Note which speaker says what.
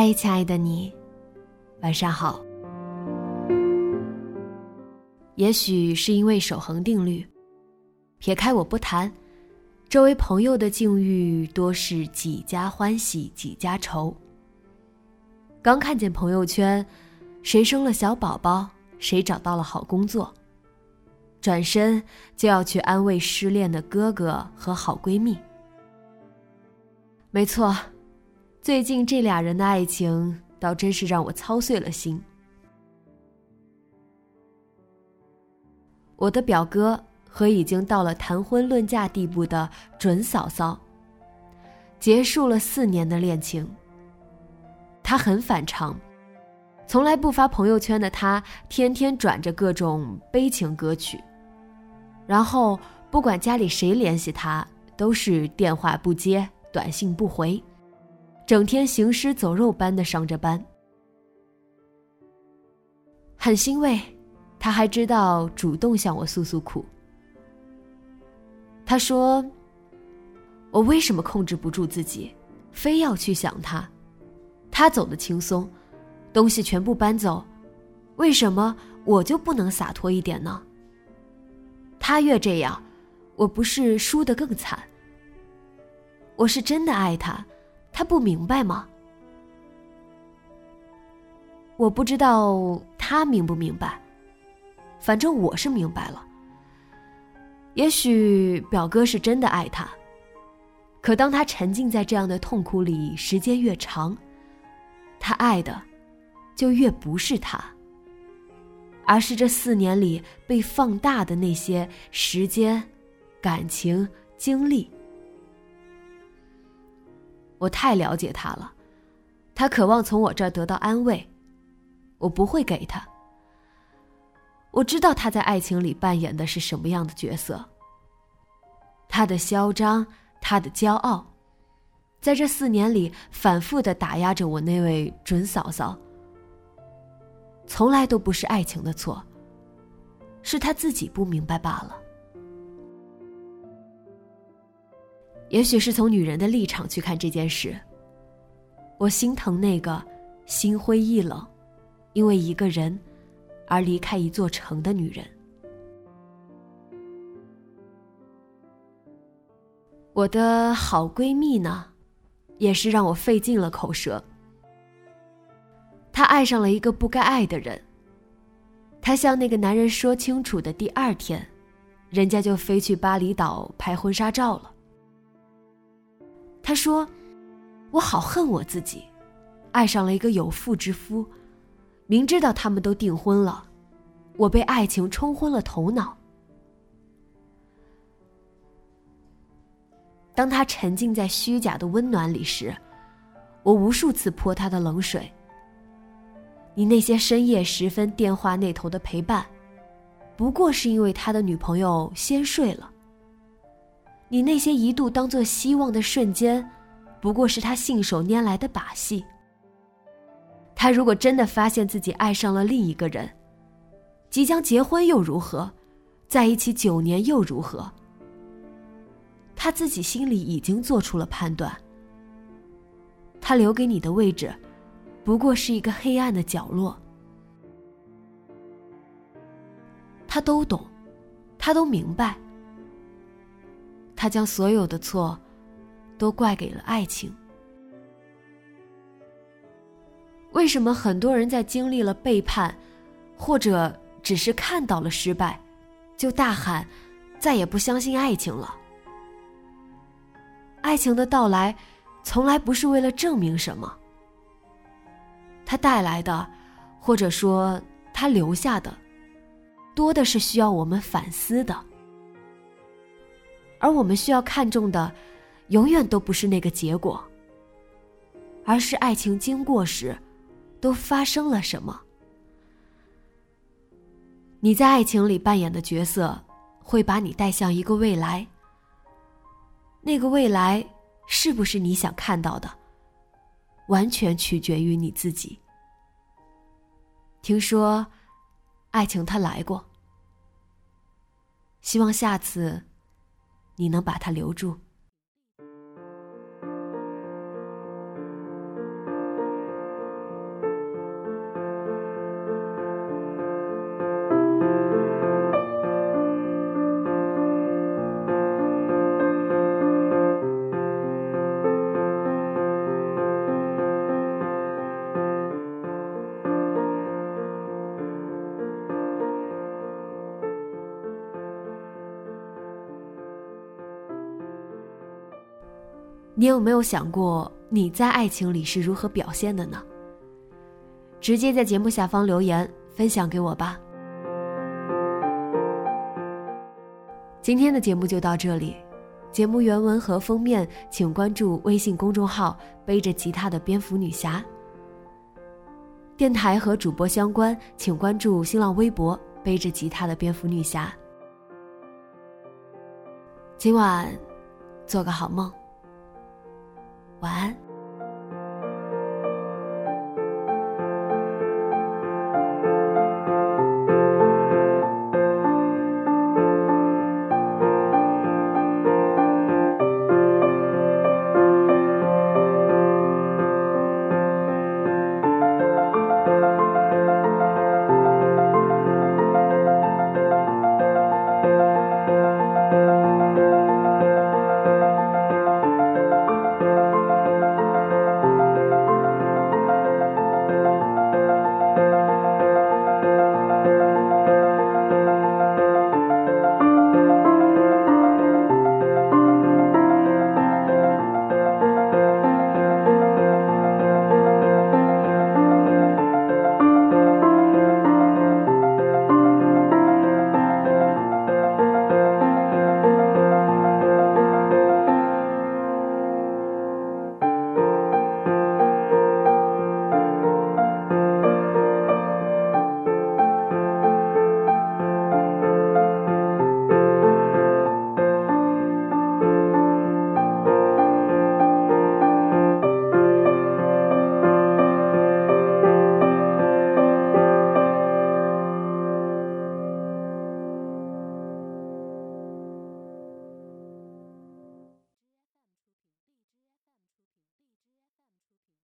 Speaker 1: 嗨，亲爱的你，晚上好。也许是因为守恒定律，撇开我不谈，周围朋友的境遇多是几家欢喜几家愁。刚看见朋友圈，谁生了小宝宝，谁找到了好工作，转身就要去安慰失恋的哥哥和好闺蜜。没错。最近这俩人的爱情，倒真是让我操碎了心。我的表哥和已经到了谈婚论嫁地步的准嫂嫂，结束了四年的恋情。他很反常，从来不发朋友圈的他，天天转着各种悲情歌曲，然后不管家里谁联系他，都是电话不接，短信不回。整天行尸走肉般的上着班，很欣慰，他还知道主动向我诉诉苦。他说：“我为什么控制不住自己，非要去想他？他走的轻松，东西全部搬走，为什么我就不能洒脱一点呢？他越这样，我不是输得更惨？我是真的爱他。”他不明白吗？我不知道他明不明白，反正我是明白了。也许表哥是真的爱他，可当他沉浸在这样的痛苦里时间越长，他爱的就越不是他，而是这四年里被放大的那些时间、感情、经历。我太了解他了，他渴望从我这儿得到安慰，我不会给他。我知道他在爱情里扮演的是什么样的角色。他的嚣张，他的骄傲，在这四年里反复的打压着我那位准嫂嫂。从来都不是爱情的错，是他自己不明白罢了。也许是从女人的立场去看这件事，我心疼那个心灰意冷，因为一个人而离开一座城的女人。我的好闺蜜呢，也是让我费尽了口舌。她爱上了一个不该爱的人，她向那个男人说清楚的第二天，人家就飞去巴厘岛拍婚纱照了。他说：“我好恨我自己，爱上了一个有妇之夫，明知道他们都订婚了，我被爱情冲昏了头脑。当他沉浸在虚假的温暖里时，我无数次泼他的冷水。你那些深夜时分电话那头的陪伴，不过是因为他的女朋友先睡了。”你那些一度当做希望的瞬间，不过是他信手拈来的把戏。他如果真的发现自己爱上了另一个人，即将结婚又如何？在一起九年又如何？他自己心里已经做出了判断。他留给你的位置，不过是一个黑暗的角落。他都懂，他都明白。他将所有的错，都怪给了爱情。为什么很多人在经历了背叛，或者只是看到了失败，就大喊再也不相信爱情了？爱情的到来，从来不是为了证明什么。它带来的，或者说它留下的，多的是需要我们反思的。而我们需要看重的，永远都不是那个结果，而是爱情经过时，都发生了什么。你在爱情里扮演的角色，会把你带向一个未来。那个未来是不是你想看到的？完全取决于你自己。听说，爱情它来过，希望下次你能把他留住。你有没有想过你在爱情里是如何表现的呢？直接在节目下方留言分享给我吧。今天的节目就到这里，节目原文和封面请关注微信公众号“背着吉他的蝙蝠女侠”。电台和主播相关，请关注新浪微博“背着吉他的蝙蝠女侠”。今晚，做个好梦。晚安。